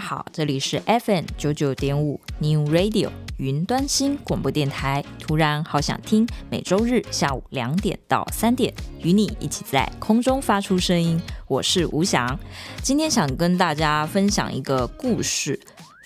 好，这里是 FM 九九点五 New Radio 云端新广播电台。突然好想听，每周日下午两点到三点，与你一起在空中发出声音。我是吴翔，今天想跟大家分享一个故事。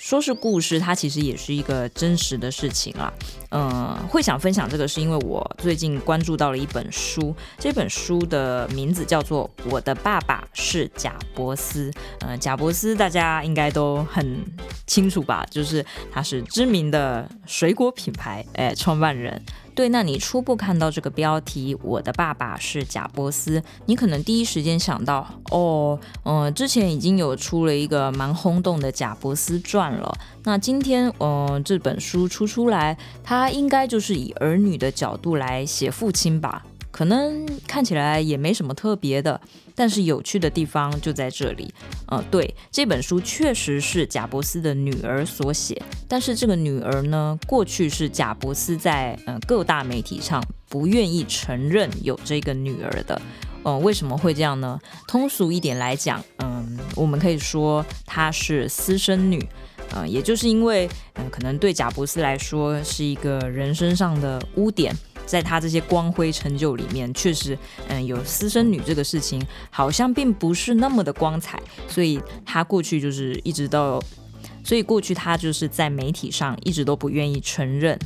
说是故事，它其实也是一个真实的事情啦。嗯、会想分享这个，是因为我最近关注到了一本书，这本书的名字叫做《我的爸爸是贾伯斯》。嗯、贾伯斯大家应该都很清楚吧？就是他是知名的水果品牌，哎，创办人。对，那你初步看到这个标题，我的爸爸是贾伯斯，你可能第一时间想到，哦，嗯、之前已经有出了一个蛮轰动的贾伯斯传了。那今天，嗯、这本书出出来，他应该就是以儿女的角度来写父亲吧。可能看起来也没什么特别的，但是有趣的地方就在这里。呃，对，这本书确实是贾伯斯的女儿所写，但是这个女儿呢，过去是贾伯斯在呃各大媒体上不愿意承认有这个女儿的。嗯、为什么会这样呢？通俗一点来讲，嗯、我们可以说她是私生女。嗯、也就是因为嗯、可能对贾伯斯来说是一个人身上的污点。在他这些光辉成就里面，确实，嗯，有私生女这个事情，好像并不是那么的光彩，所以他过去就是一直都，所以过去他就是在媒体上一直都不愿意承认。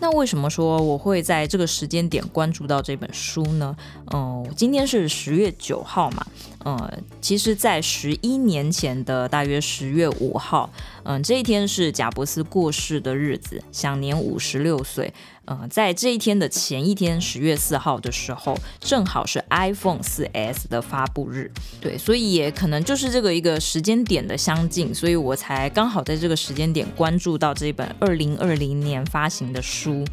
那为什么说我会在这个时间点关注到这本书呢？嗯，今天是十月九号嘛，嗯，其实，在十一年前的大约十月五号，嗯，这一天是贾伯斯过世的日子，享年五十六岁。嗯，在这一天的前一天，十月四号的时候，正好是 iPhone 四 S 的发布日，对，所以也可能就是这个一个时间点的相近，所以我才刚好在这个时间点关注到这本二零二零年发行的书。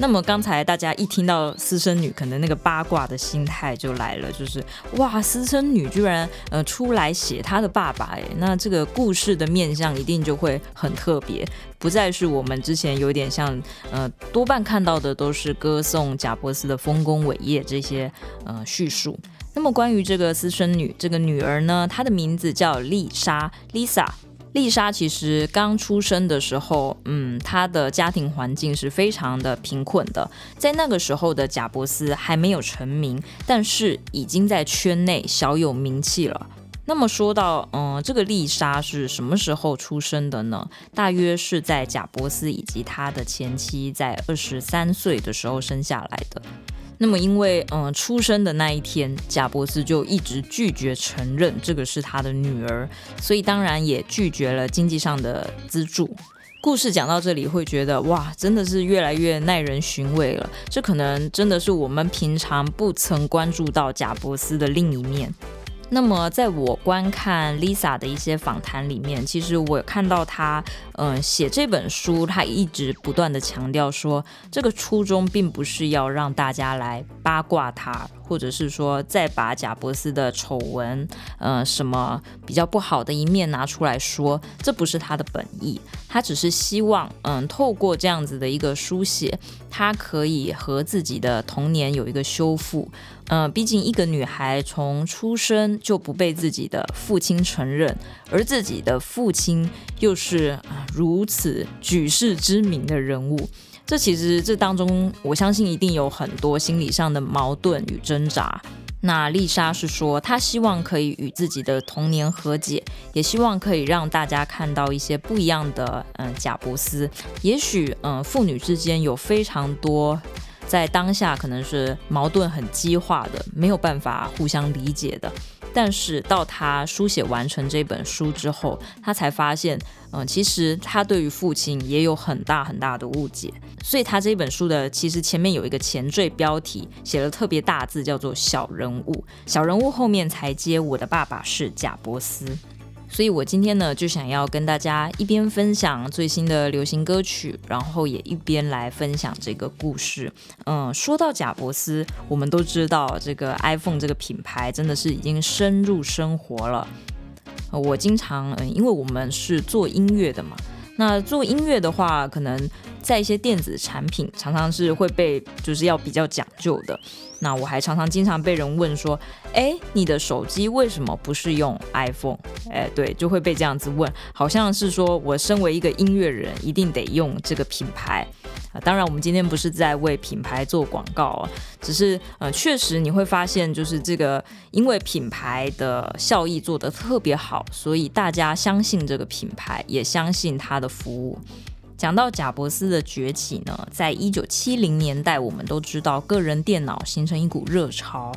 那么刚才大家一听到私生女，可能那个八卦的心态就来了，就是哇，私生女居然呃出来写她的爸爸，哎，那这个故事的面向一定就会很特别，不再是我们之前有点像呃多半看到的都是歌颂贾伯斯的丰功伟业这些呃叙述。那么关于这个私生女，这个女儿呢，她的名字叫丽莎，Lisa。丽莎其实刚出生的时候，嗯，她的家庭环境是非常的贫困的。在那个时候的贾伯斯还没有成名，但是已经在圈内小有名气了。那么说到，嗯，这个丽莎是什么时候出生的呢？大约是在贾伯斯以及他的前妻在二十三岁的时候生下来的。那么，因为嗯，出生的那一天，贾伯斯就一直拒绝承认这个是他的女儿，所以当然也拒绝了经济上的资助。故事讲到这里，会觉得哇，真的是越来越耐人寻味了。这可能真的是我们平常不曾关注到贾伯斯的另一面。那么，在我观看 Lisa 的一些访谈里面，其实我看到她，嗯、写这本书，她一直不断地强调说，这个初衷并不是要让大家来八卦她，或者是说再把贾伯斯的丑闻，呃，什么比较不好的一面拿出来说，这不是她的本意。她只是希望，嗯，透过这样子的一个书写，她可以和自己的童年有一个修复。嗯、毕竟一个女孩从出生就不被自己的父亲承认，而自己的父亲又是如此举世知名的人物，这其实这当中，我相信一定有很多心理上的矛盾与挣扎。那丽莎是说，她希望可以与自己的童年和解，也希望可以让大家看到一些不一样的嗯贾伯斯。也许嗯父女之间有非常多。在当下可能是矛盾很激化的，没有办法互相理解的。但是到他书写完成这本书之后，他才发现，嗯，其实他对于父亲也有很大很大的误解。所以他这本书的其实前面有一个前缀标题，写了特别大字，叫做“小人物”。小人物后面才接“我的爸爸是贾伯斯”。所以我今天呢，就想要跟大家一边分享最新的流行歌曲，然后也一边来分享这个故事。嗯，说到贾伯斯，我们都知道这个 iPhone 这个品牌真的是已经深入生活了。我经常，嗯，因为我们是做音乐的嘛，那做音乐的话，可能在一些电子产品常常是会被就是要比较讲究的。那我还常常经常被人问说，哎，你的手机为什么不是用 iPhone？哎，对，就会被这样子问，好像是说我身为一个音乐人，一定得用这个品牌。当然，我们今天不是在为品牌做广告啊，只是呃，确实你会发现，就是这个因为品牌的效益做得特别好，所以大家相信这个品牌，也相信它的服务。讲到贾伯斯的崛起呢，在一九七零年代，我们都知道个人电脑形成一股热潮。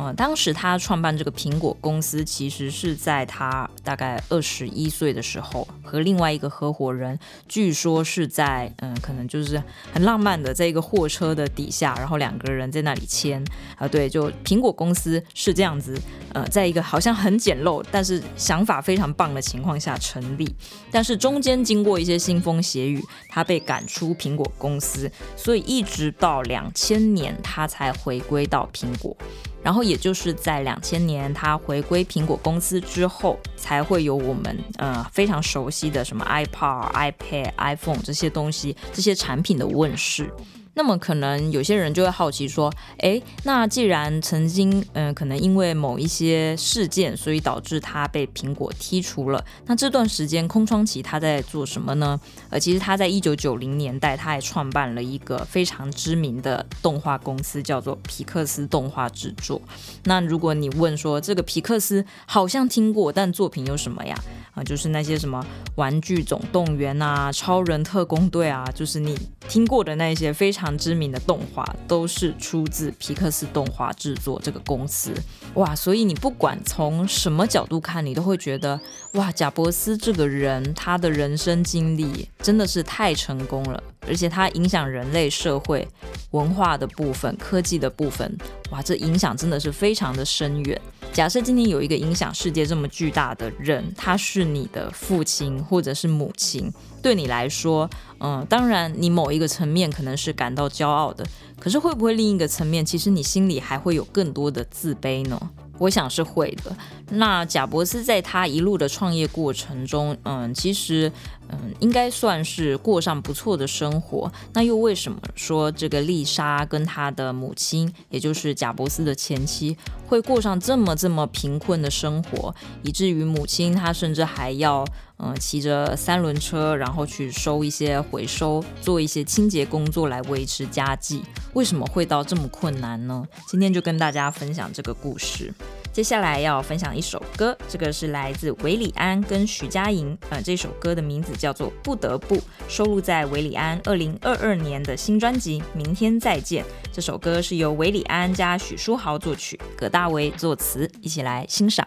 嗯，当时他创办这个苹果公司，其实是在他大概二十一岁的时候，和另外一个合伙人，据说是在嗯，可能就是很浪漫的，在一个货车的底下，然后两个人在那里签啊，对，就苹果公司是这样子，呃，在一个好像很简陋，但是想法非常棒的情况下成立，但是中间经过一些腥风血雨，他被赶出苹果公司，所以一直到两千年他才回归到苹果。然后也就是在两千年，他回归苹果公司之后，才会有我们呃非常熟悉的什么 iPod、iPad、iPhone 这些东西，这些产品的问世。那么可能有些人就会好奇说，诶，那既然曾经，嗯、可能因为某一些事件，所以导致他被苹果踢除了，那这段时间空窗期他在做什么呢？呃，其实他在一九九零年代，他还创办了一个非常知名的动画公司，叫做皮克斯动画制作。那如果你问说这个皮克斯好像听过，但作品有什么呀？就是那些什么玩具总动员啊、超人特工队啊，就是你听过的那些非常。知名的动画都是出自皮克斯动画制作这个公司，哇！所以你不管从什么角度看，你都会觉得，哇，贾伯斯这个人，他的人生经历真的是太成功了，而且他影响人类社会文化的部分、科技的部分，哇，这影响真的是非常的深远。假设今天有一个影响世界这么巨大的人，他是你的父亲或者是母亲，对你来说，嗯，当然你某一个层面可能是感到骄傲的，可是会不会另一个层面，其实你心里还会有更多的自卑呢？我想是会的。那贾伯斯在他一路的创业过程中，嗯，其实，嗯，应该算是过上不错的生活。那又为什么说这个丽莎跟她的母亲，也就是贾伯斯的前妻，会过上这么这么贫困的生活，以至于母亲她甚至还要，嗯，骑着三轮车，然后去收一些回收，做一些清洁工作来维持家计？为什么会到这么困难呢？今天就跟大家分享这个故事。接下来要分享一首歌，这个是来自韦礼安跟徐佳莹，呃，这首歌的名字叫做《不得不》，收录在韦礼安二零二二年的新专辑《明天再见》。这首歌是由韦礼安加许书豪作曲，葛大为作词，一起来欣赏。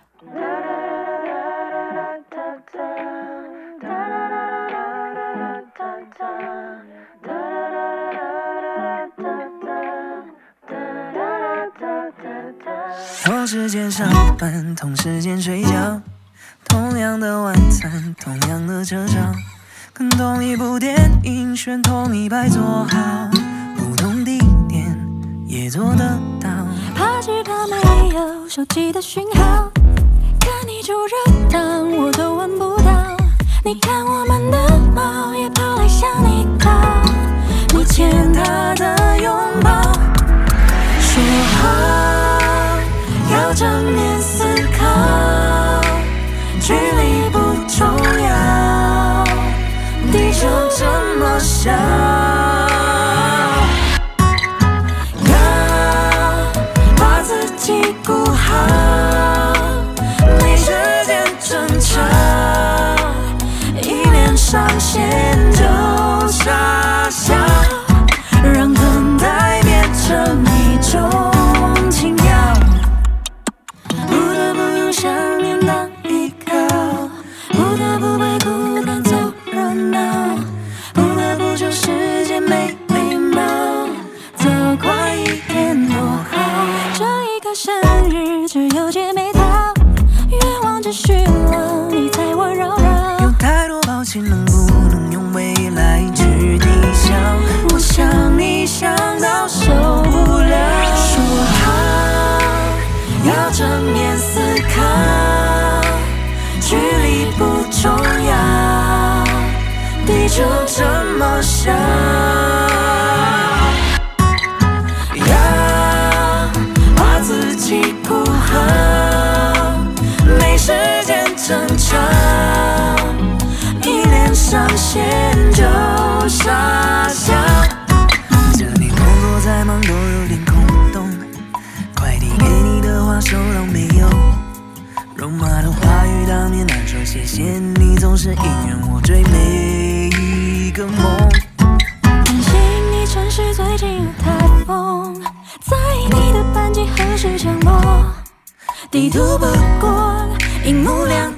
同时间上班，同时间睡觉，同样的晚餐，同样的车票，跟同一部电影，选同一排坐好，不同地点也做得到。怕是怕没有手机的讯号，看你就热闹，我都闻不到。你看我们的猫也跑来向你靠，你牵它么谢谢你总是引人我追每一个梦。担心你城市最近有台风，在你的班级何时降落。地图不过一目两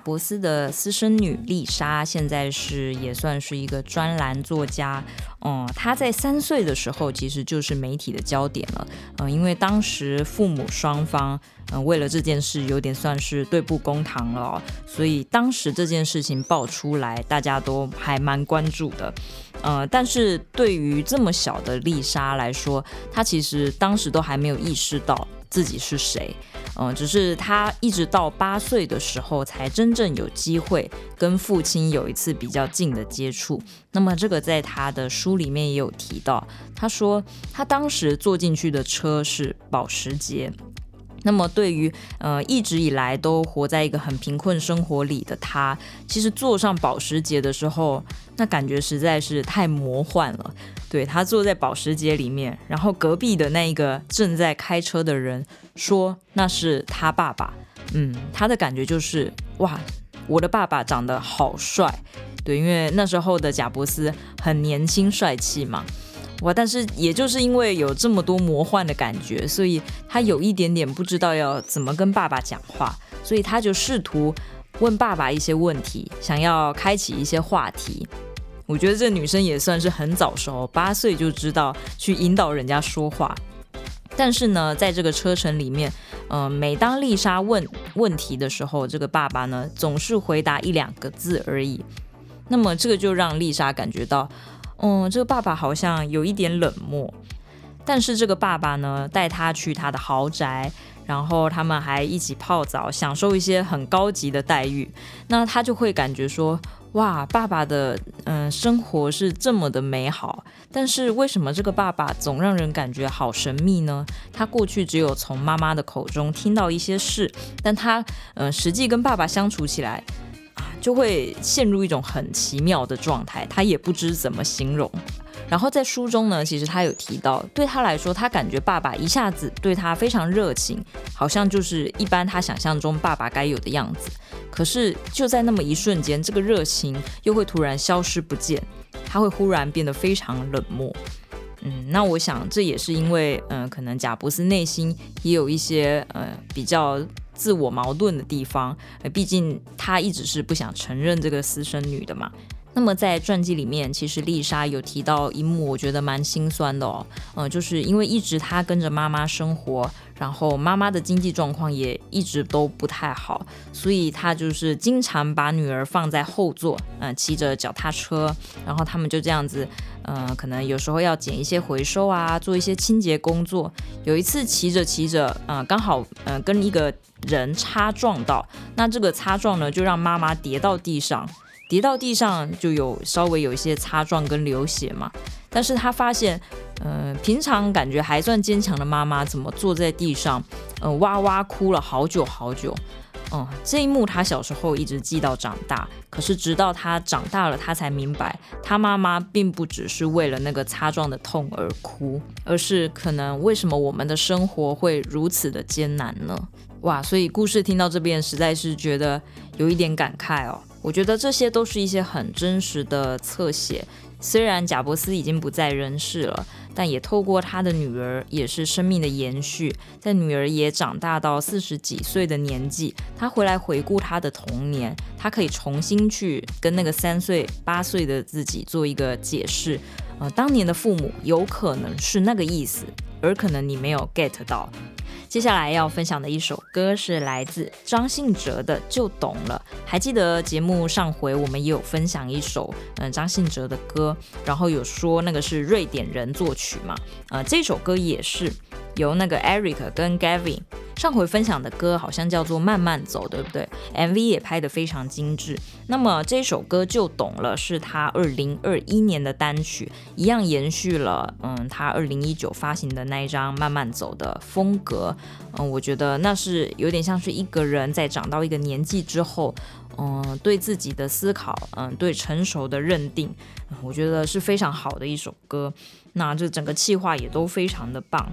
伯斯的私生女丽莎现在是也算是一个专栏作家。嗯，她在三岁的时候其实就是媒体的焦点了。嗯，因为当时父母双方嗯为了这件事有点算是对簿公堂了，所以当时这件事情爆出来，大家都还蛮关注的。呃，但是对于这么小的丽莎来说，她其实当时都还没有意识到自己是谁，嗯、只是他一直到八岁的时候，才真正有机会跟父亲有一次比较近的接触。那么这个在他的书里面也有提到，他说他当时坐进去的车是保时捷。那么，对于呃一直以来都活在一个很贫困生活里的他，其实坐上保时捷的时候，那感觉实在是太魔幻了。对，他坐在保时捷里面，然后隔壁的那个正在开车的人说那是他爸爸。嗯，他的感觉就是哇，我的爸爸长得好帅。对，因为那时候的贾伯斯很年轻帅气嘛。哇！但是也就是因为有这么多魔幻的感觉，所以他有一点点不知道要怎么跟爸爸讲话，所以他就试图问爸爸一些问题，想要开启一些话题。我觉得这女生也算是很早熟，八岁就知道去引导人家说话。但是呢，在这个车程里面，呃，每当丽莎问问题的时候，这个爸爸呢总是回答一两个字而已。那么这个就让丽莎感觉到。嗯，这个爸爸好像有一点冷漠，但是这个爸爸呢，带他去他的豪宅，然后他们还一起泡澡，享受一些很高级的待遇。那他就会感觉说，哇，爸爸的嗯、生活是这么的美好，但是为什么这个爸爸总让人感觉好神秘呢？他过去只有从妈妈的口中听到一些事，但他嗯、实际跟爸爸相处起来。就会陷入一种很奇妙的状态，他也不知怎么形容。然后在书中呢，其实他有提到，对他来说，他感觉爸爸一下子对他非常热情，好像就是一般他想象中爸爸该有的样子。可是就在那么一瞬间，这个热情又会突然消失不见，他会忽然变得非常冷漠。嗯，那我想这也是因为，嗯、可能贾伯斯内心也有一些呃比较。自我矛盾的地方，呃，毕竟他一直是不想承认这个私生女的嘛。那么在传记里面，其实丽莎有提到一幕，我觉得蛮心酸的哦。嗯、就是因为一直她跟着妈妈生活，然后妈妈的经济状况也一直都不太好，所以她就是经常把女儿放在后座，嗯、骑着脚踏车，然后他们就这样子，嗯、可能有时候要捡一些回收啊，做一些清洁工作。有一次骑着骑着，嗯、刚好，嗯、跟一个人擦撞到，那这个擦撞呢，就让妈妈跌到地上。跌到地上就有稍微有一些擦撞跟流血嘛，但是他发现，嗯、平常感觉还算坚强的妈妈怎么坐在地上，嗯、呃，哇哇哭了好久好久，嗯，这一幕他小时候一直记到长大，可是直到他长大了，他才明白，他妈妈并不只是为了那个擦撞的痛而哭，而是可能为什么我们的生活会如此的艰难呢？哇，所以故事听到这边，实在是觉得有一点感慨哦。我觉得这些都是一些很真实的侧写。虽然贾伯斯已经不在人世了，但也透过他的女儿，也是生命的延续。在女儿也长大到四十几岁的年纪，他回来回顾他的童年，他可以重新去跟那个三岁、八岁的自己做一个解释。呃，当年的父母有可能是那个意思，而可能你没有 get 到。接下来要分享的一首歌是来自张信哲的《就懂了》。还记得节目上回我们也有分享一首嗯张信哲的歌，然后有说那个是瑞典人作曲嘛？呃，这首歌也是由那个 Eric 跟 Gavin。上回分享的歌好像叫做《慢慢走》，对不对？MV 也拍得非常精致。那么这首歌就懂了，是他二零二一年的单曲，一样延续了嗯他二零一九发行的那一张《慢慢走》的风格。嗯，我觉得那是有点像是一个人在长到一个年纪之后，嗯，对自己的思考，嗯，对成熟的认定，我觉得是非常好的一首歌。那这整个企划也都非常的棒。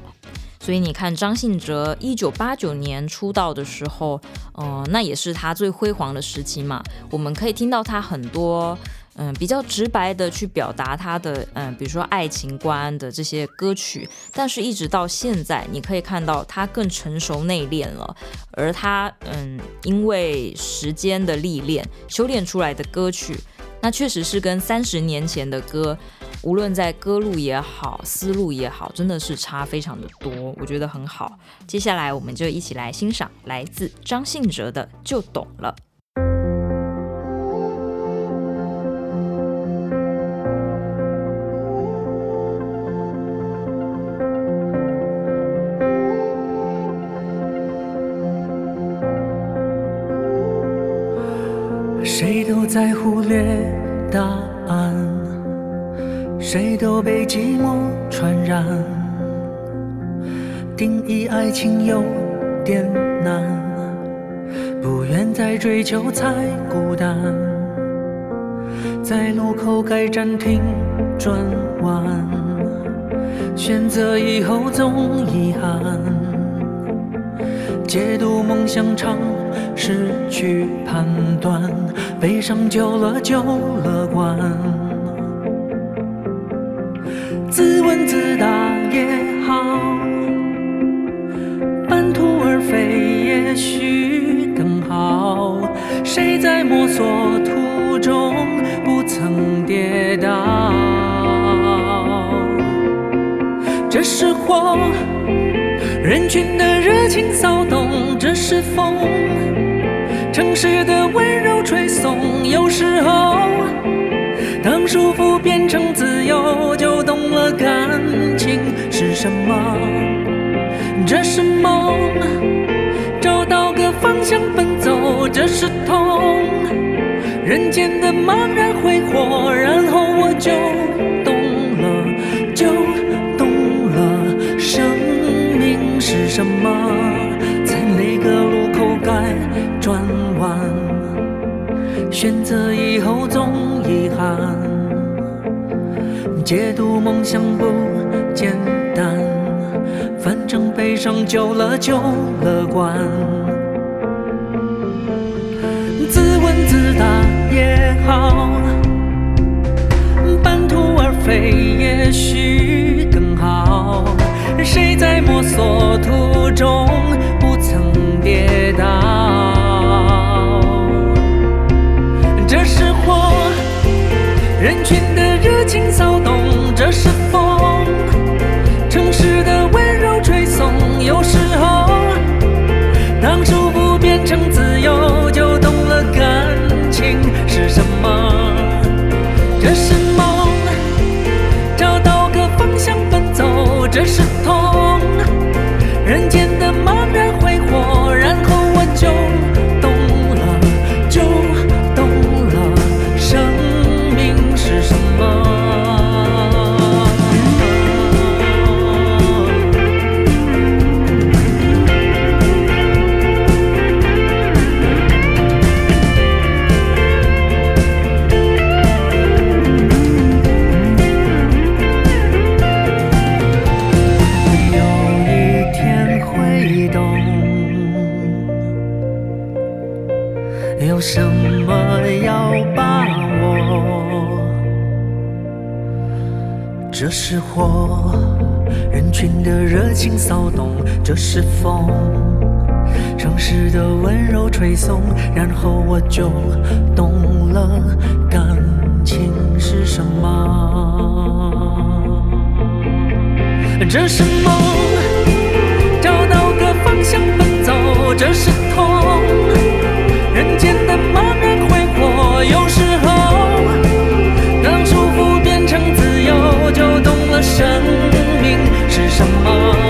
所以你看，张信哲一九八九年出道的时候，呃，那也是他最辉煌的时期嘛。我们可以听到他很多，嗯、比较直白的去表达他的，嗯、比如说爱情观的这些歌曲。但是，一直到现在，你可以看到他更成熟内敛了。而他，嗯，因为时间的历练，修炼出来的歌曲，那确实是跟三十年前的歌。无论在歌路也好，思路也好，真的是差非常的多，我觉得很好。接下来我们就一起来欣赏来自张信哲的《就懂了》。谁都在忽略答案。谁都被寂寞传染，定义爱情有点难，不愿再追求才孤单，在路口该暂停转弯，选择以后总遗憾，解读梦想常失去判断，悲伤久了就乐观。自问自答也好，半途而废也许更好。谁在摸索途中不曾跌倒？这是火，人群的热情骚动；这是风，城市的温柔吹送。有时候，当束缚变成自这是梦，找到个方向奔走；这是痛，人间的茫然挥霍。然后我就懂了，就懂了，生命是什么？在哪个路口该转弯？选择以后总遗憾。解读梦想不简单，悲伤久了就乐观。自问自答也好，半途而废也许更好。谁在摸索途中不曾跌倒？这是火，人群的热情骚动。这是风，情骚动；这是风，城市的温柔吹送。然后我就懂了，感情是什么？这是梦，找到个方向奔走；这是痛，人间的茫然挥霍。有时候，当束缚变成自由，就懂了生命是什么，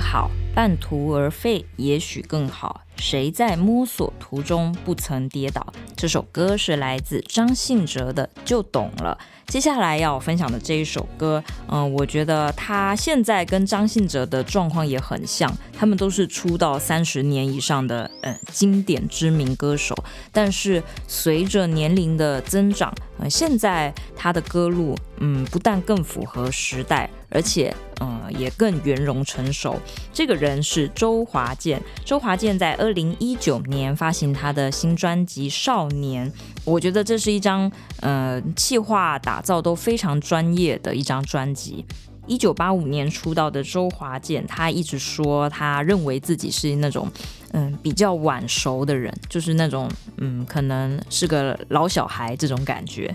好，半途而废也许更好。谁在摸索途中不曾跌倒？这首歌是来自张信哲的，就懂了。接下来要分享的这一首歌，嗯、我觉得他现在跟张信哲的状况也很像，他们都是出道三十年以上的，嗯、经典知名歌手。但是随着年龄的增长，呃，现在他的歌路，嗯，不但更符合时代，而且，呃，也更圆融成熟。这个人是周华健，周华健在二零一九年发行他的新专辑《少年》，我觉得这是一张，呃，企划。打造都非常专业的一张专辑。一九八五年出道的周华健，他一直说他认为自己是那种嗯比较晚熟的人，就是那种嗯可能是个老小孩这种感觉。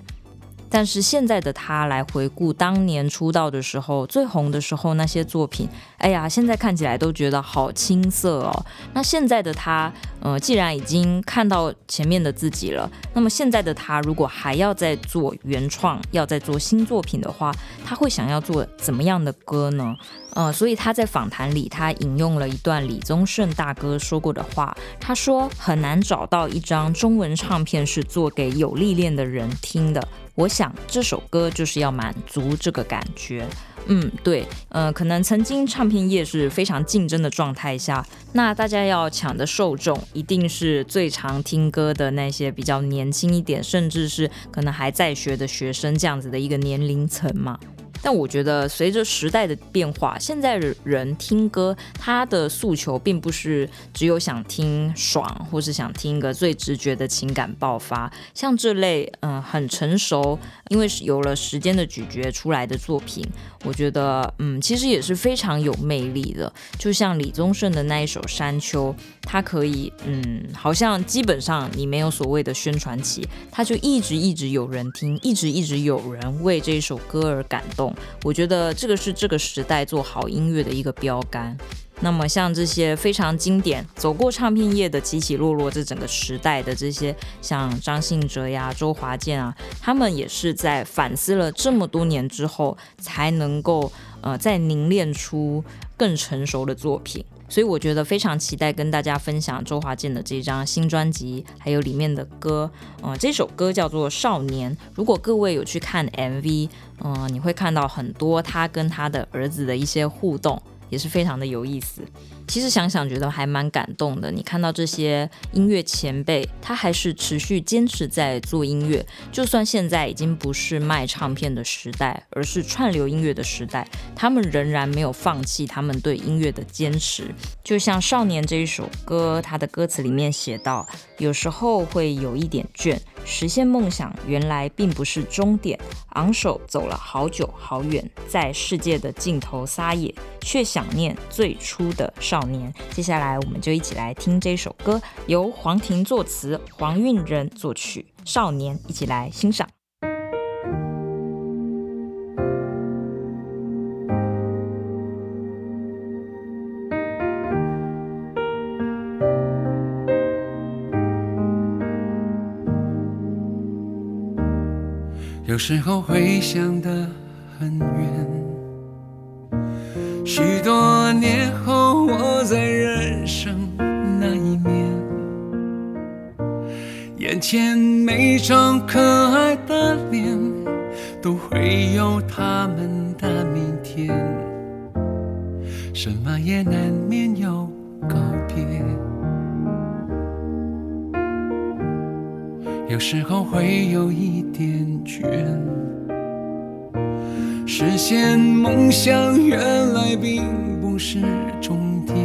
但是现在的他来回顾当年出道的时候，最红的时候那些作品，哎呀，现在看起来都觉得好青涩哦。那现在的他，呃，既然已经看到前面的自己了，那么现在的他如果还要再做原创，要再做新作品的话，他会想要做怎么样的歌呢？呃，所以他在访谈里，他引用了一段李宗盛大哥说过的话，他说很难找到一张中文唱片是做给有历练的人听的。我想这首歌就是要满足这个感觉。嗯，对，呃，可能曾经唱片业是非常竞争的状态下，那大家要抢的受众一定是最常听歌的那些比较年轻一点，甚至是可能还在学的学生这样子的一个年龄层嘛。但我觉得，随着时代的变化，现在人听歌，他的诉求并不是只有想听爽，或是想听一个最直觉的情感爆发。像这类，嗯、很成熟，因为是有了时间的咀嚼出来的作品，我觉得，嗯，其实也是非常有魅力的。就像李宗盛的那一首《山丘》，他可以，嗯，好像基本上你没有所谓的宣传期，他就一直一直有人听，一直一直有人为这首歌而感动。我觉得这个是这个时代做好音乐的一个标杆。那么像这些非常经典、走过唱片业的起起落落，这整个时代的这些，像张信哲呀、周华健啊，他们也是在反思了这么多年之后，才能够呃再凝练出更成熟的作品。所以我觉得非常期待跟大家分享周华健的这张新专辑，还有里面的歌。嗯、呃，这首歌叫做《少年》。如果各位有去看 MV，嗯、你会看到很多他跟他的儿子的一些互动。也是非常的有意思。其实想想觉得还蛮感动的。你看到这些音乐前辈，他还是持续坚持在做音乐，就算现在已经不是卖唱片的时代，而是串流音乐的时代，他们仍然没有放弃他们对音乐的坚持。就像《少年》这一首歌，他的歌词里面写到：有时候会有一点倦，实现梦想原来并不是终点，昂首走了好久好远，在世界的尽头撒野，却想念最初的少少年。接下来，我们就一起来听这首歌，由黄婷作词，黄韵仁作曲，《少年》，一起来欣赏。有时候会想的很远。许多年眼前每张可爱的脸，都会有他们的明天，什么也难免有告别。有时候会有一点倦，实现梦想原来并不是终点。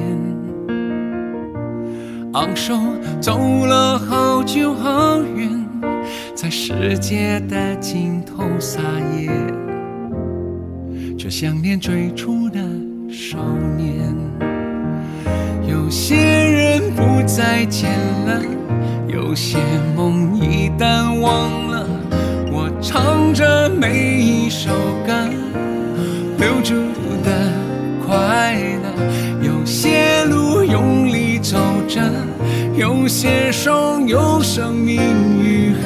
昂首走了好好久好远，在世界的尽头撒野，却想念最初的少年。有些人不再见了，有些梦一旦忘了，我唱着每一首歌，留住携手用，生命愈合。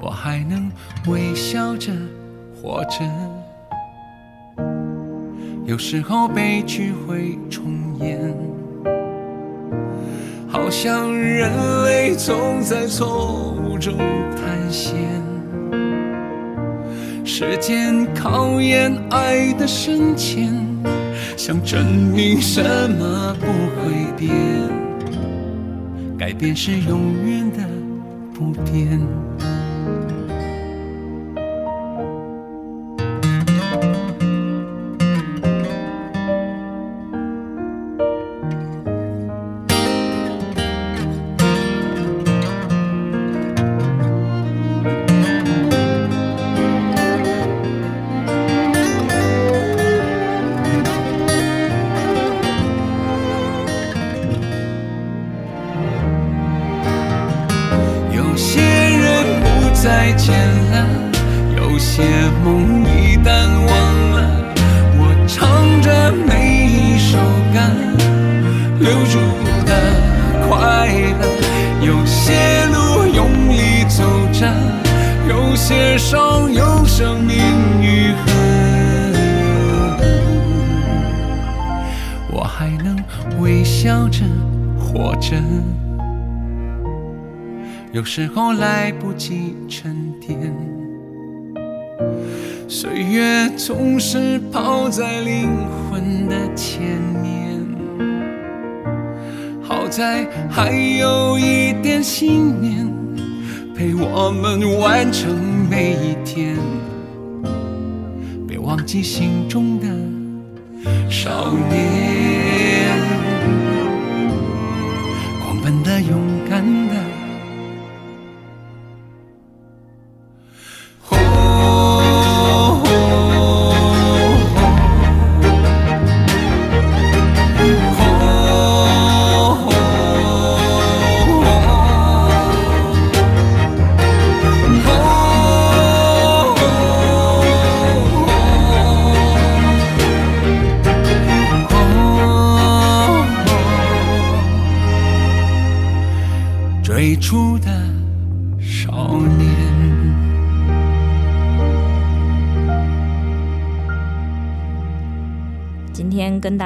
我还能微笑着活着。有时候悲剧会重演，好像人类总在错误中探险。时间考验爱的深浅，想证明什么不会变，改变是永远的不变。时候来不及沉淀，岁月总是跑在灵魂的前面。好在还有一点信念，陪我们完成每一天。别忘记心中的少年，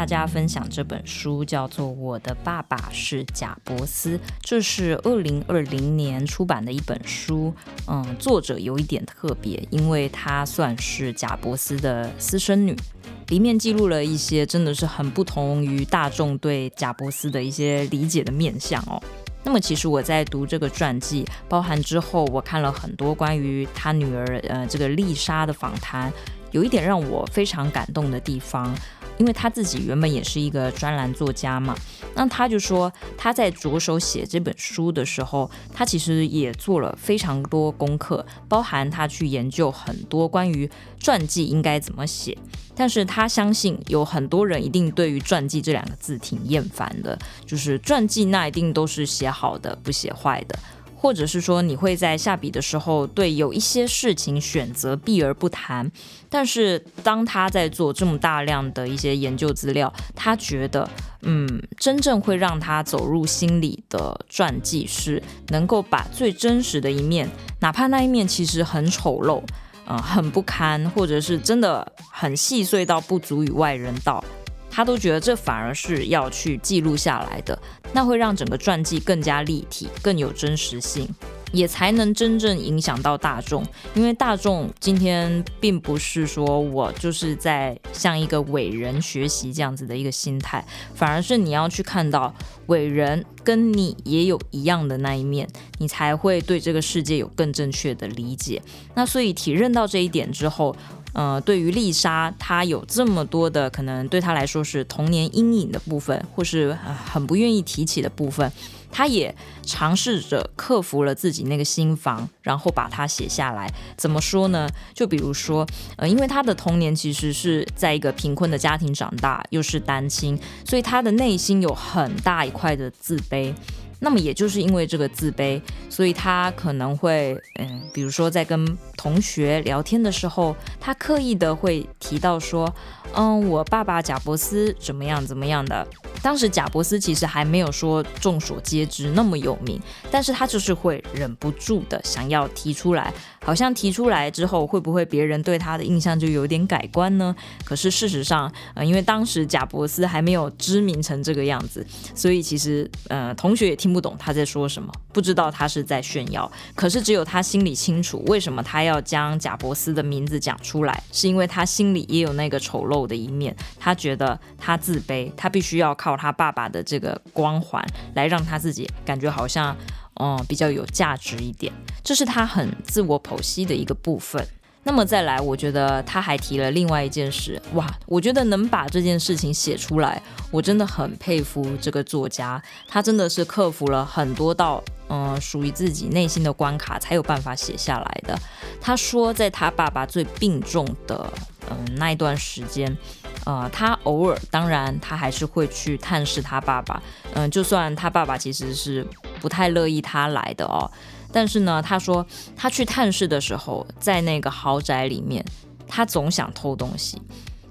大家分享这本书叫做《我的爸爸是贾伯斯》，这是二零二零年出版的一本书。嗯，作者有一点特别，因为他算是贾伯斯的私生女，里面记录了一些真的是很不同于大众对贾伯斯的一些理解的面相哦。那么其实我在读这个传记，包含之后我看了很多关于他女儿呃这个丽莎的访谈，有一点让我非常感动的地方，因为他自己原本也是一个专栏作家嘛，那他就说他在着手写这本书的时候，他其实也做了非常多功课，包含他去研究很多关于传记应该怎么写。但是他相信有很多人一定对于传记这两个字挺厌烦的，就是传记那一定都是写好的，不写坏的，或者是说你会在下笔的时候对有一些事情选择避而不谈。但是当他在做这么大量的一些研究资料，他觉得，嗯，真正会让他走入心里的传记是能够把最真实的一面，哪怕那一面其实很丑陋。嗯，很不堪，或者是真的很细碎到不足与外人道，他都觉得这反而是要去记录下来的，那会让整个传记更加立体，更有真实性。也才能真正影响到大众。因为大众今天并不是说我就是在向一个伟人学习这样子的一个心态，反而是你要去看到伟人跟你也有一样的那一面，你才会对这个世界有更正确的理解。那所以体认到这一点之后。呃，对于丽莎，她有这么多的可能，对她来说是童年阴影的部分，或是很不愿意提起的部分，她也尝试着克服了自己那个心防，然后把它写下来。怎么说呢？就比如说，呃，因为她的童年其实是在一个贫困的家庭长大，又是单亲，所以她的内心有很大一块的自卑。那么也就是因为这个自卑，所以他可能会，嗯，比如说在跟同学聊天的时候，他刻意的会提到说，嗯，我爸爸贾伯斯怎么样怎么样的。当时贾伯斯其实还没有说众所皆知那么有名，但是他就是会忍不住的想要提出来，好像提出来之后，会不会别人对他的印象就有点改观呢？可是事实上，呃，因为当时贾伯斯还没有知名成这个样子，所以其实，呃，同学也听。听不懂他在说什么，不知道他是在炫耀。可是只有他心里清楚，为什么他要将贾伯斯的名字讲出来，是因为他心里也有那个丑陋的一面。他觉得他自卑，他必须要靠他爸爸的这个光环来让他自己感觉好像，嗯，比较有价值一点。这是他很自我剖析的一个部分。那么再来，我觉得他还提了另外一件事，哇，我觉得能把这件事情写出来，我真的很佩服这个作家，他真的是克服了很多道，嗯、属于自己内心的关卡，才有办法写下来的。他说，在他爸爸最病重的，嗯、那一段时间，呃，他偶尔，当然，他还是会去探视他爸爸，嗯、就算他爸爸其实是不太乐意他来的哦。但是呢，他说他去探视的时候，在那个豪宅里面，他总想偷东西，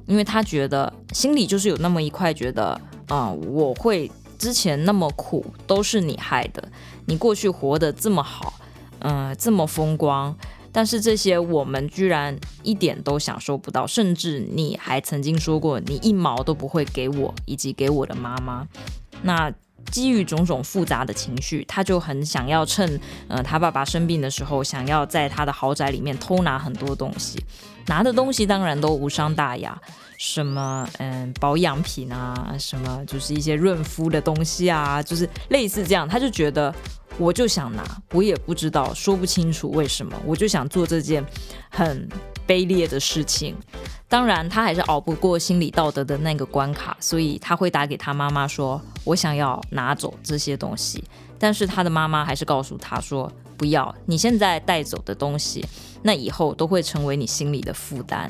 因为他觉得心里就是有那么一块觉得，啊、嗯，我会之前那么苦都是你害的，你过去活得这么好，嗯，这么风光，但是这些我们居然一点都享受不到，甚至你还曾经说过，你一毛都不会给我以及给我的妈妈，那。基于种种复杂的情绪，他就很想要趁呃他爸爸生病的时候，想要在他的豪宅里面偷拿很多东西。拿的东西当然都无伤大雅，什么嗯保养品啊，什么就是一些润肤的东西啊，就是类似这样。他就觉得我就想拿，我也不知道说不清楚为什么，我就想做这件很卑劣的事情。当然，他还是熬不过心理道德的那个关卡，所以他会打给他妈妈说：“我想要拿走这些东西。”但是他的妈妈还是告诉他说：“不要，你现在带走的东西，那以后都会成为你心里的负担。”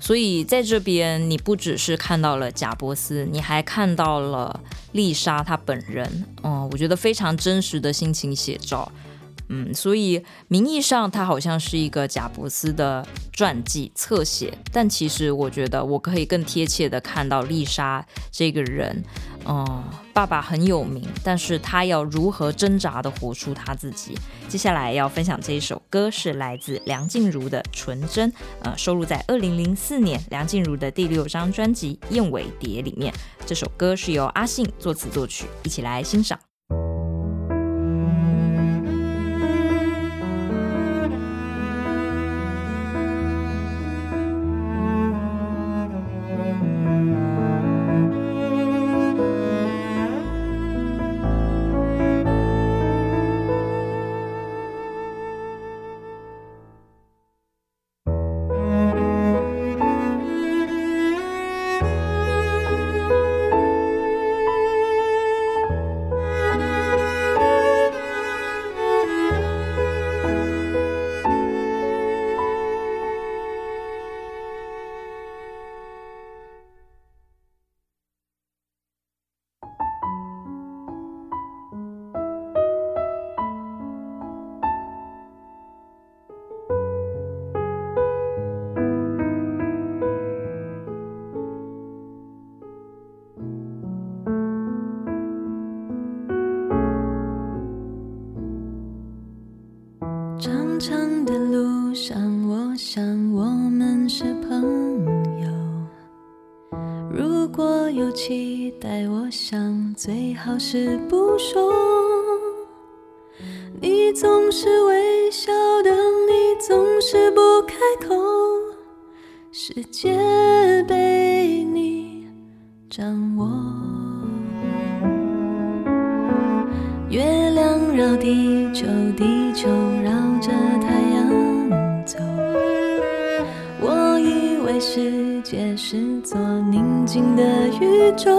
所以在这边，你不只是看到了贾伯斯，你还看到了丽莎她本人。嗯，我觉得非常真实的心情写照。嗯，所以名义上他好像是一个贾伯斯的传记侧写，但其实我觉得我可以更贴切的看到丽莎这个人。嗯，爸爸很有名，但是他要如何挣扎的活出他自己。接下来要分享这一首歌是来自梁静茹的《纯真》，呃，收录在二零零四年梁静茹的第六张专辑《燕尾蝶》里面。这首歌是由阿信作词作曲，一起来欣赏。是不说。你总是微笑的，你总是不开口，世界被你掌握。月亮绕地球，地球绕着太阳走。我以为世界是座宁静的宇宙，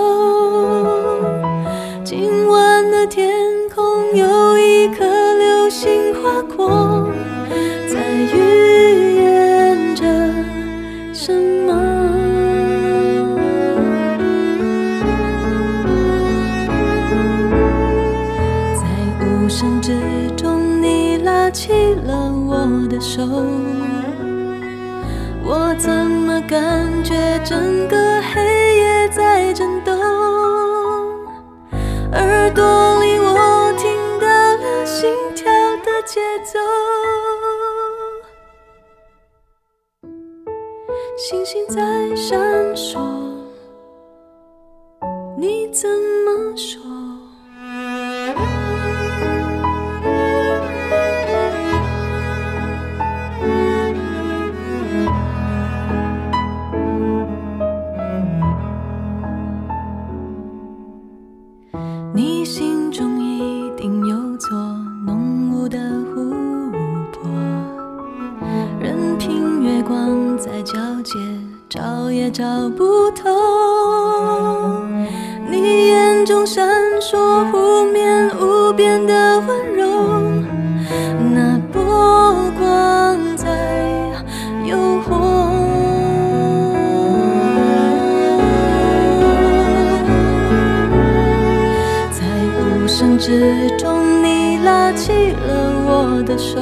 无声之中，你拉起了我的手，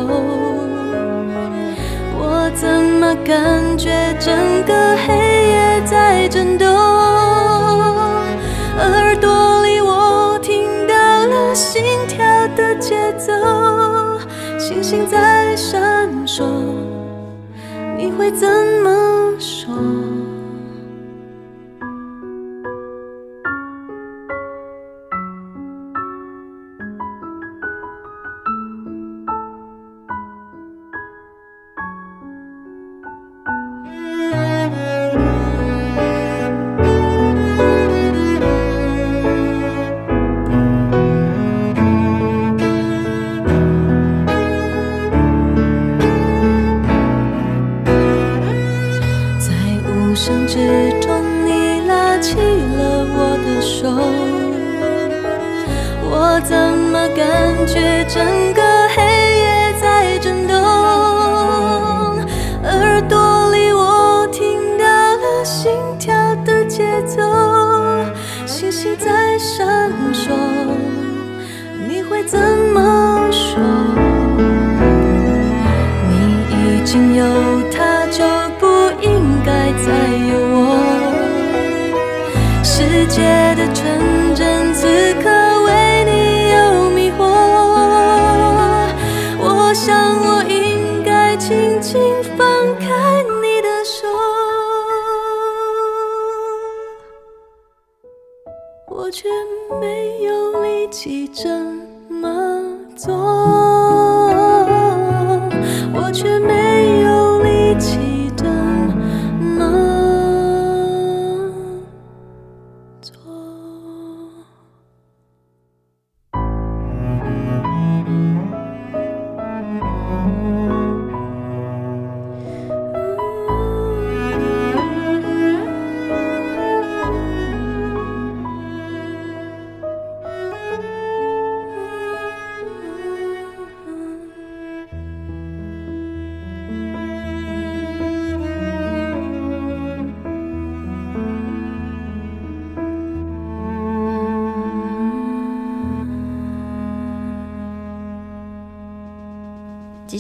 我怎么感觉整个黑夜在震动？耳朵里我听到了心跳的节奏，星星在闪烁，你会怎起这么做。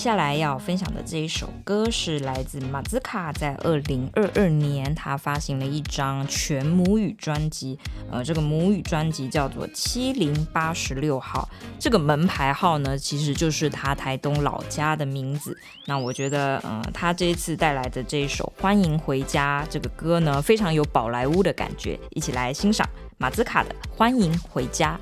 接下来要分享的这一首歌是来自马兹卡，在二零二二年，他发行了一张全母语专辑。呃，这个母语专辑叫做七零八十六号。这个门牌号呢，其实就是他台东老家的名字。那我觉得，嗯、呃，他这一次带来的这一首《欢迎回家》这个歌呢，非常有宝莱坞的感觉。一起来欣赏马兹卡的《欢迎回家》。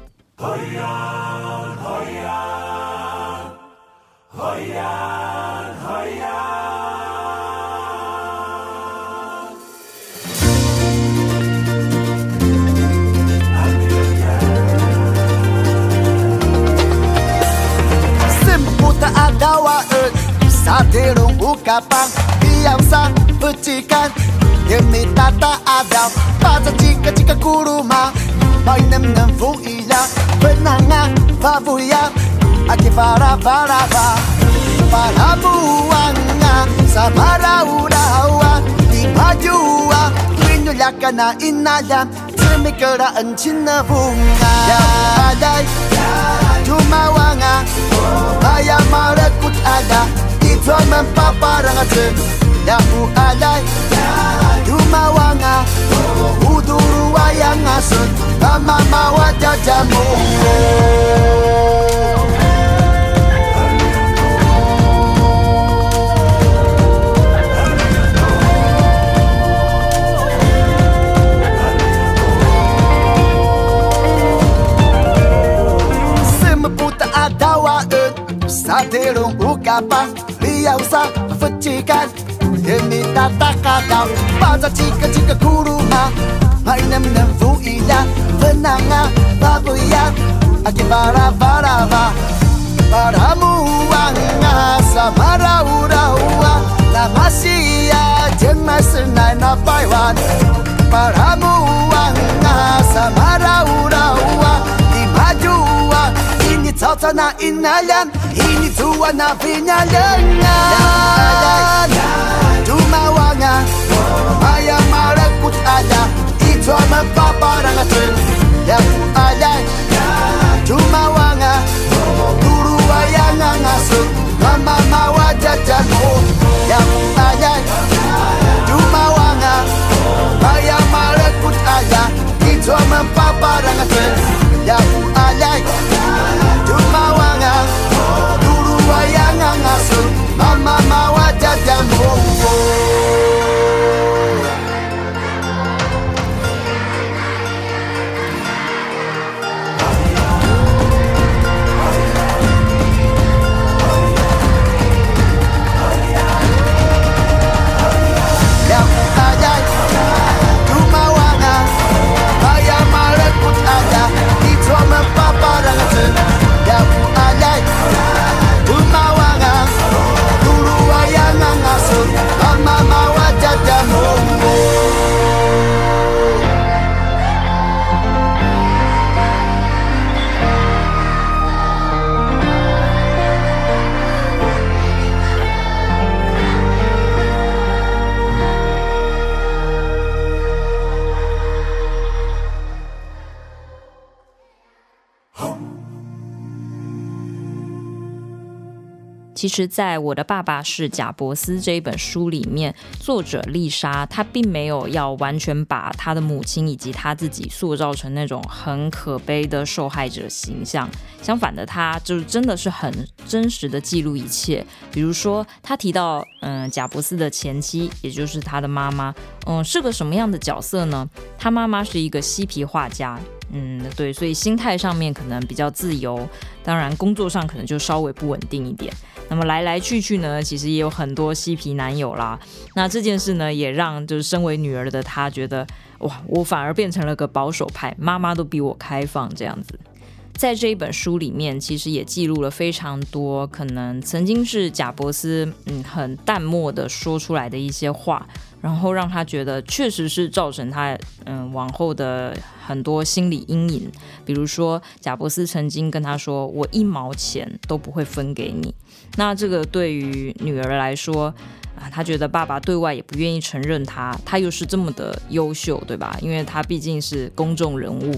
dawa e Satirung ukapan Diam sang pecikan Demi tata adam Pada jika jika kuruma Mau inem nem vung ilang Benanga babuya Aki para para ba Para buanga Samara urawa Di majua Winyo lakana inayam Tumikara encina bunga Ya adai Ya adai tumawanga Baya marakut ala Ito man paparangatse Yamu alay Tumawanga Uduru wayangasun Pamamawa dadamu Yeah Sa tirong ukapang Liyaw sa pecikan Demi tata kadaw Pada jika jika kuruma May nem nem fu iya Benanga babuya Aki bara bara ba Para muanga Sa marau-raua Lama sia Jeng masenai na paiwan Para muanga Sa marau-raua Di majua Ini tauta na inalan Ini tua na pinyalangan Tumawanga Maya marakut ada Itu mempaparangatun Yaku alay Tumawanga Guru wayanga ngasut Mama mawa jajanmu Yaku alay Tumawanga Maya marakut ada Itu mempaparangatun Yaku alay 其实，在我的爸爸是贾伯斯这一本书里面，作者丽莎她并没有要完全把她的母亲以及她自己塑造成那种很可悲的受害者形象。相反的，她就是真的是很真实的记录一切。比如说，她提到，嗯，贾伯斯的前妻，也就是他的妈妈，嗯，是个什么样的角色呢？他妈妈是一个嬉皮画家。嗯，对，所以心态上面可能比较自由，当然工作上可能就稍微不稳定一点。那么来来去去呢，其实也有很多嬉皮男友啦。那这件事呢，也让就是身为女儿的她觉得，哇，我反而变成了个保守派，妈妈都比我开放这样子。在这一本书里面，其实也记录了非常多可能曾经是贾伯斯嗯很淡漠的说出来的一些话，然后让他觉得确实是造成他嗯往后的很多心理阴影。比如说，贾伯斯曾经跟他说：“我一毛钱都不会分给你。”那这个对于女儿来说啊，她觉得爸爸对外也不愿意承认他，他又是这么的优秀，对吧？因为他毕竟是公众人物。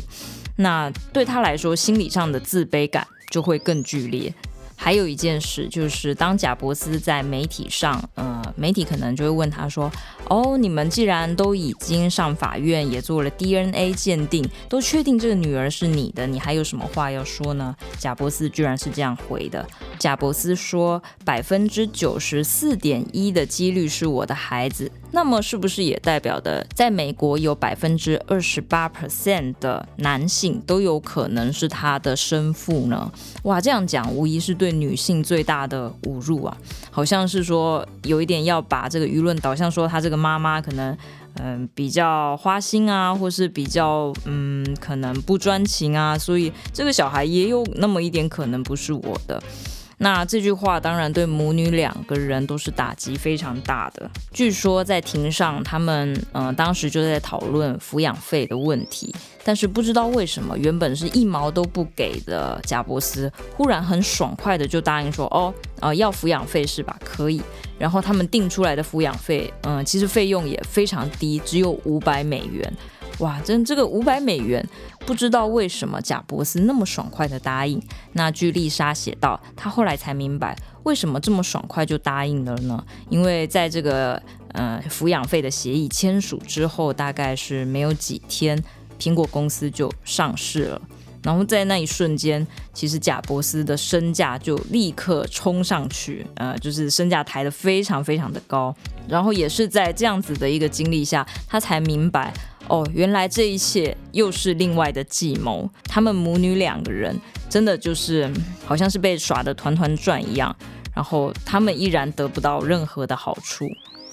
那对他来说，心理上的自卑感就会更剧烈。还有一件事，就是当贾伯斯在媒体上，呃，媒体可能就会问他说：“哦，你们既然都已经上法院，也做了 DNA 鉴定，都确定这个女儿是你的，你还有什么话要说呢？”贾伯斯居然是这样回的：“贾伯斯说，百分之九十四点一的几率是我的孩子。”那么是不是也代表的，在美国有百分之二十八 percent 的男性都有可能是他的生父呢？哇，这样讲无疑是对。对女性最大的侮辱啊，好像是说有一点要把这个舆论导向说她这个妈妈可能嗯、比较花心啊，或是比较嗯可能不专情啊，所以这个小孩也有那么一点可能不是我的。那这句话当然对母女两个人都是打击非常大的。据说在庭上，他们嗯、当时就在讨论抚养费的问题，但是不知道为什么，原本是一毛都不给的贾伯斯，忽然很爽快的就答应说，哦，呃，要抚养费是吧？可以。然后他们定出来的抚养费，嗯、其实费用也非常低，只有五百美元。哇，真这个五百美元，不知道为什么贾伯斯那么爽快的答应。那据丽莎写道，她后来才明白为什么这么爽快就答应了呢？因为在这个呃抚养费的协议签署之后，大概是没有几天，苹果公司就上市了。然后在那一瞬间，其实贾伯斯的身价就立刻冲上去，呃，就是身价抬得非常非常的高。然后也是在这样子的一个经历下，他才明白。哦，原来这一切又是另外的计谋。他们母女两个人真的就是好像是被耍得团团转一样，然后他们依然得不到任何的好处。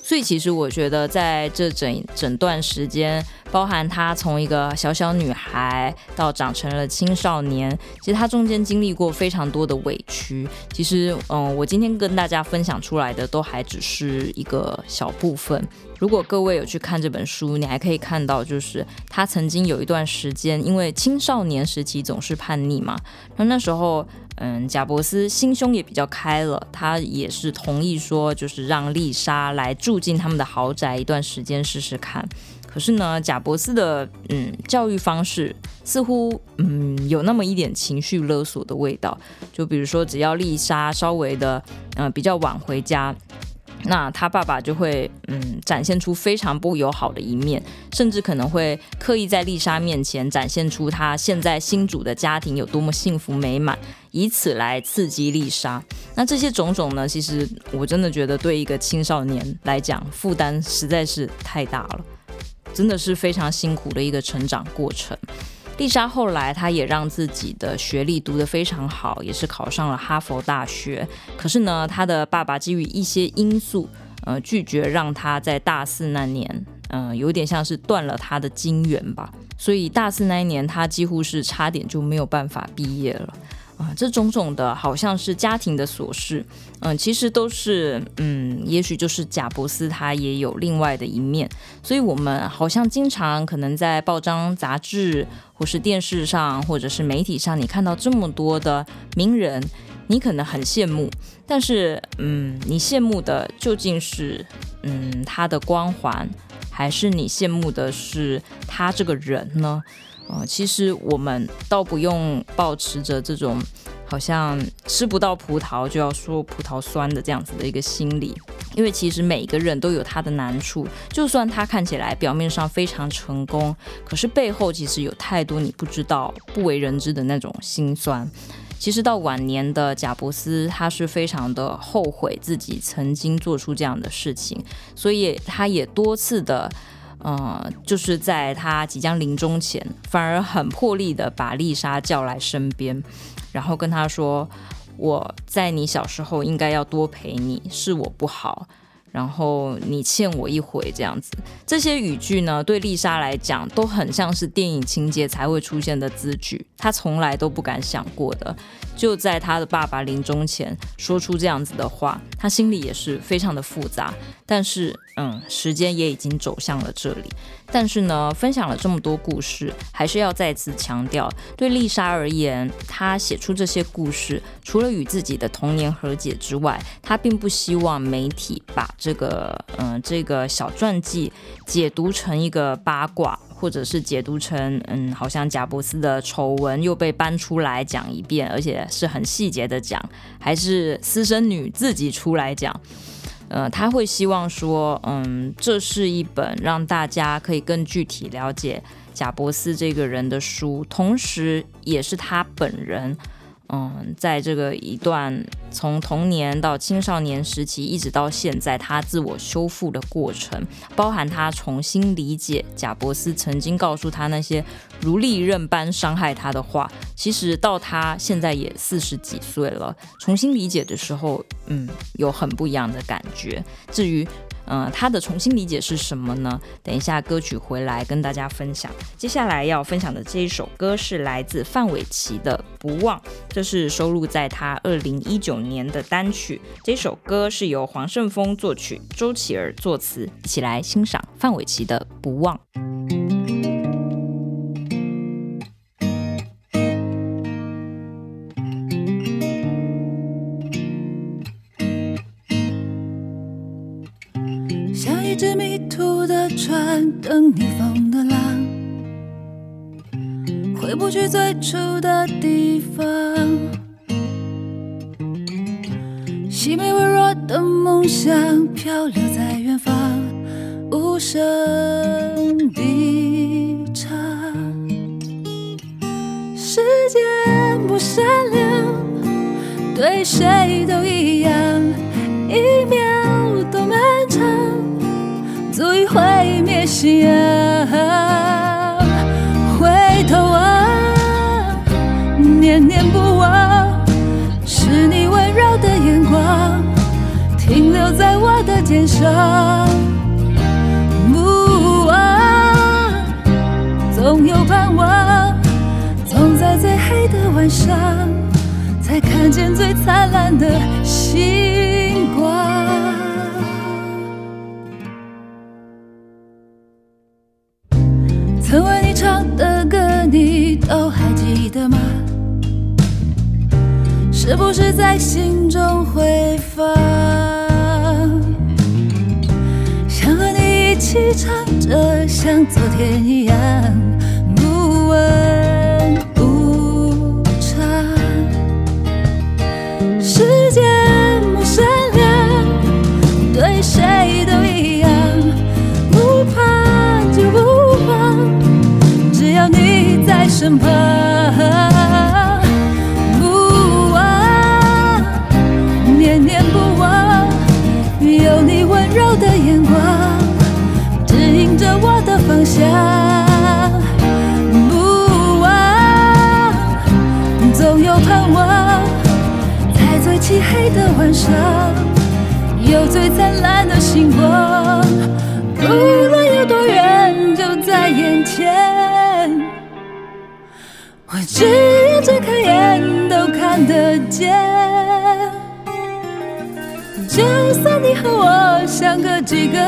所以其实我觉得在这整整段时间，包含她从一个小小女孩到长成了青少年，其实她中间经历过非常多的委屈。其实，嗯，我今天跟大家分享出来的都还只是一个小部分。如果各位有去看这本书，你还可以看到，就是他曾经有一段时间，因为青少年时期总是叛逆嘛，那那时候，嗯，贾伯斯心胸也比较开了，他也是同意说，就是让丽莎来住进他们的豪宅一段时间试试看。可是呢，贾伯斯的嗯教育方式似乎嗯有那么一点情绪勒索的味道，就比如说，只要丽莎稍微的嗯比较晚回家。那他爸爸就会嗯展现出非常不友好的一面，甚至可能会刻意在丽莎面前展现出他现在新组的家庭有多么幸福美满，以此来刺激丽莎。那这些种种呢，其实我真的觉得对一个青少年来讲负担实在是太大了，真的是非常辛苦的一个成长过程。丽莎后来，她也让自己的学历读得非常好，也是考上了哈佛大学。可是呢，她的爸爸基于一些因素，呃，拒绝让她在大四那年，嗯、有点像是断了她的金元吧。所以大四那一年，她几乎是差点就没有办法毕业了。这种种的好像是家庭的琐事，嗯，其实都是，嗯，也许就是贾伯斯他也有另外的一面，所以我们好像经常可能在报章、杂志，或是电视上，或者是媒体上，你看到这么多的名人，你可能很羡慕，但是，嗯，你羡慕的究竟是，嗯，他的光环，还是你羡慕的是他这个人呢？呃，其实我们倒不用抱持着这种好像吃不到葡萄就要说葡萄酸的这样子的一个心理，因为其实每个人都有他的难处，就算他看起来表面上非常成功，可是背后其实有太多你不知道、不为人知的那种心酸。其实到晚年的贾伯斯，他是非常的后悔自己曾经做出这样的事情，所以他也多次的。嗯，就是在他即将临终前，反而很破例的把丽莎叫来身边，然后跟他说：“我在你小时候应该要多陪你，是我不好。”然后你欠我一回，这样子，这些语句呢，对丽莎来讲都很像是电影情节才会出现的字句，她从来都不敢想过的。就在她的爸爸临终前说出这样子的话，她心里也是非常的复杂。但是，嗯，时间也已经走向了这里。但是呢，分享了这么多故事，还是要再次强调，对丽莎而言，她写出这些故事，除了与自己的童年和解之外，她并不希望媒体把这个，嗯，这个小传记解读成一个八卦，或者是解读成，嗯，好像贾伯斯的丑闻又被搬出来讲一遍，而且是很细节的讲，还是私生女自己出来讲。呃，他会希望说，嗯，这是一本让大家可以更具体了解贾伯斯这个人的书，同时也是他本人，嗯，在这个一段从童年到青少年时期，一直到现在，他自我修复的过程，包含他重新理解贾伯斯曾经告诉他那些如利刃般伤害他的话。其实到他现在也四十几岁了，重新理解的时候，嗯，有很不一样的感觉。至于。嗯，他的重新理解是什么呢？等一下歌曲回来跟大家分享。接下来要分享的这一首歌是来自范玮琪的《不忘》，这是收录在他二零一九年的单曲。这首歌是由黄圣峰作曲，周启儿作词。一起来欣赏范玮琪的《不忘》。船，等逆风的浪，回不去最初的地方。细微微弱的梦想，漂流在远方，无声的唱。时间不善良，对谁都一样，毁灭信仰。回头望，念念不忘，是你温柔的眼光，停留在我的肩上。不忘，总有盼望，总在最黑的晚上，才看见最灿烂的星的吗？是不是在心中回放？想和你一起唱着，像昨天一样，不问身旁，不忘，念念不忘，有你温柔的眼光，指引着我的方向。不忘，总有盼望，在最漆黑的晚上，有最灿烂的星光。无论有多远，就在眼前。只要睁开眼都看得见，就算你和我相隔几个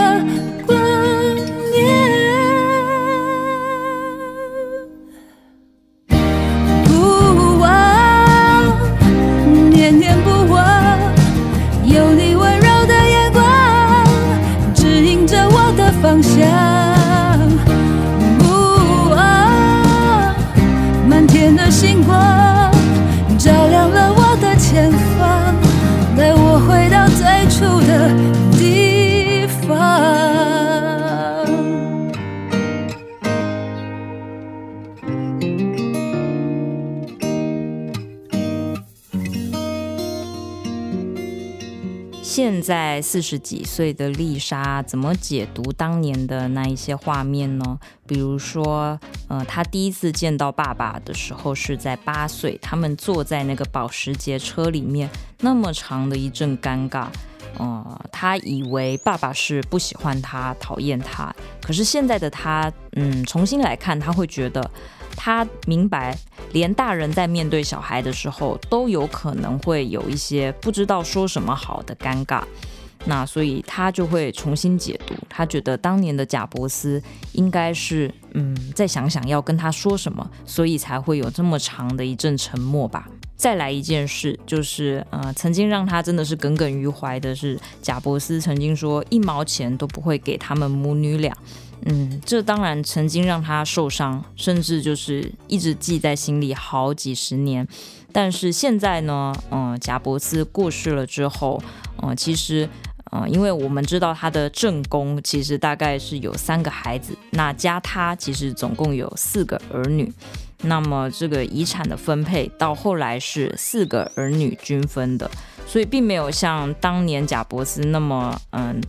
在四十几岁的丽莎怎么解读当年的那一些画面呢？比如说，呃，她第一次见到爸爸的时候是在八岁，他们坐在那个保时捷车里面，那么长的一阵尴尬，呃，她以为爸爸是不喜欢他、讨厌他，可是现在的他，嗯，重新来看，他会觉得。他明白，连大人在面对小孩的时候，都有可能会有一些不知道说什么好的尴尬。那所以他就会重新解读，他觉得当年的贾伯斯应该是，嗯，再想想要跟他说什么，所以才会有这么长的一阵沉默吧。再来一件事，就是呃，曾经让他真的是耿耿于怀的是，贾伯斯曾经说一毛钱都不会给他们母女俩。嗯，这当然曾经让他受伤，甚至就是一直记在心里好几十年。但是现在呢，嗯，贾伯斯过世了之后，嗯，其实嗯、因为我们知道他的正宫其实大概是有三个孩子，那加他其实总共有四个儿女。那么这个遗产的分配到后来是四个儿女均分的，所以并没有像当年贾伯斯那么嗯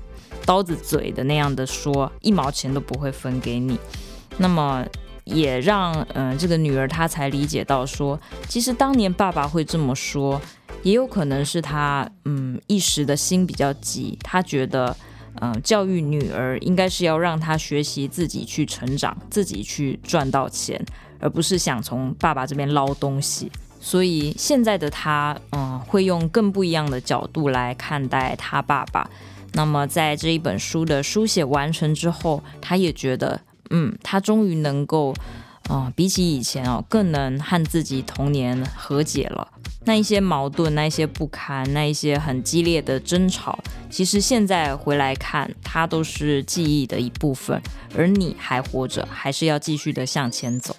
刀子嘴的那样的说一毛钱都不会分给你。那么也让嗯这个女儿她才理解到说，其实当年爸爸会这么说，也有可能是他嗯一时的心比较急，他觉得嗯教育女儿应该是要让她学习自己去成长，自己去赚到钱。而不是想从爸爸这边捞东西，所以现在的他，嗯，会用更不一样的角度来看待他爸爸。那么，在这一本书的书写完成之后，他也觉得，嗯，他终于能够，啊、嗯，比起以前哦，更能和自己童年和解了。那一些矛盾，那一些不堪，那一些很激烈的争吵，其实现在回来看，它都是记忆的一部分。而你还活着，还是要继续的向前走。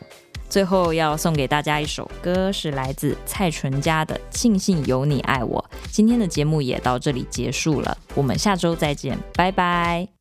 最后要送给大家一首歌，是来自蔡淳佳的《庆幸有你爱我》。今天的节目也到这里结束了，我们下周再见，拜拜。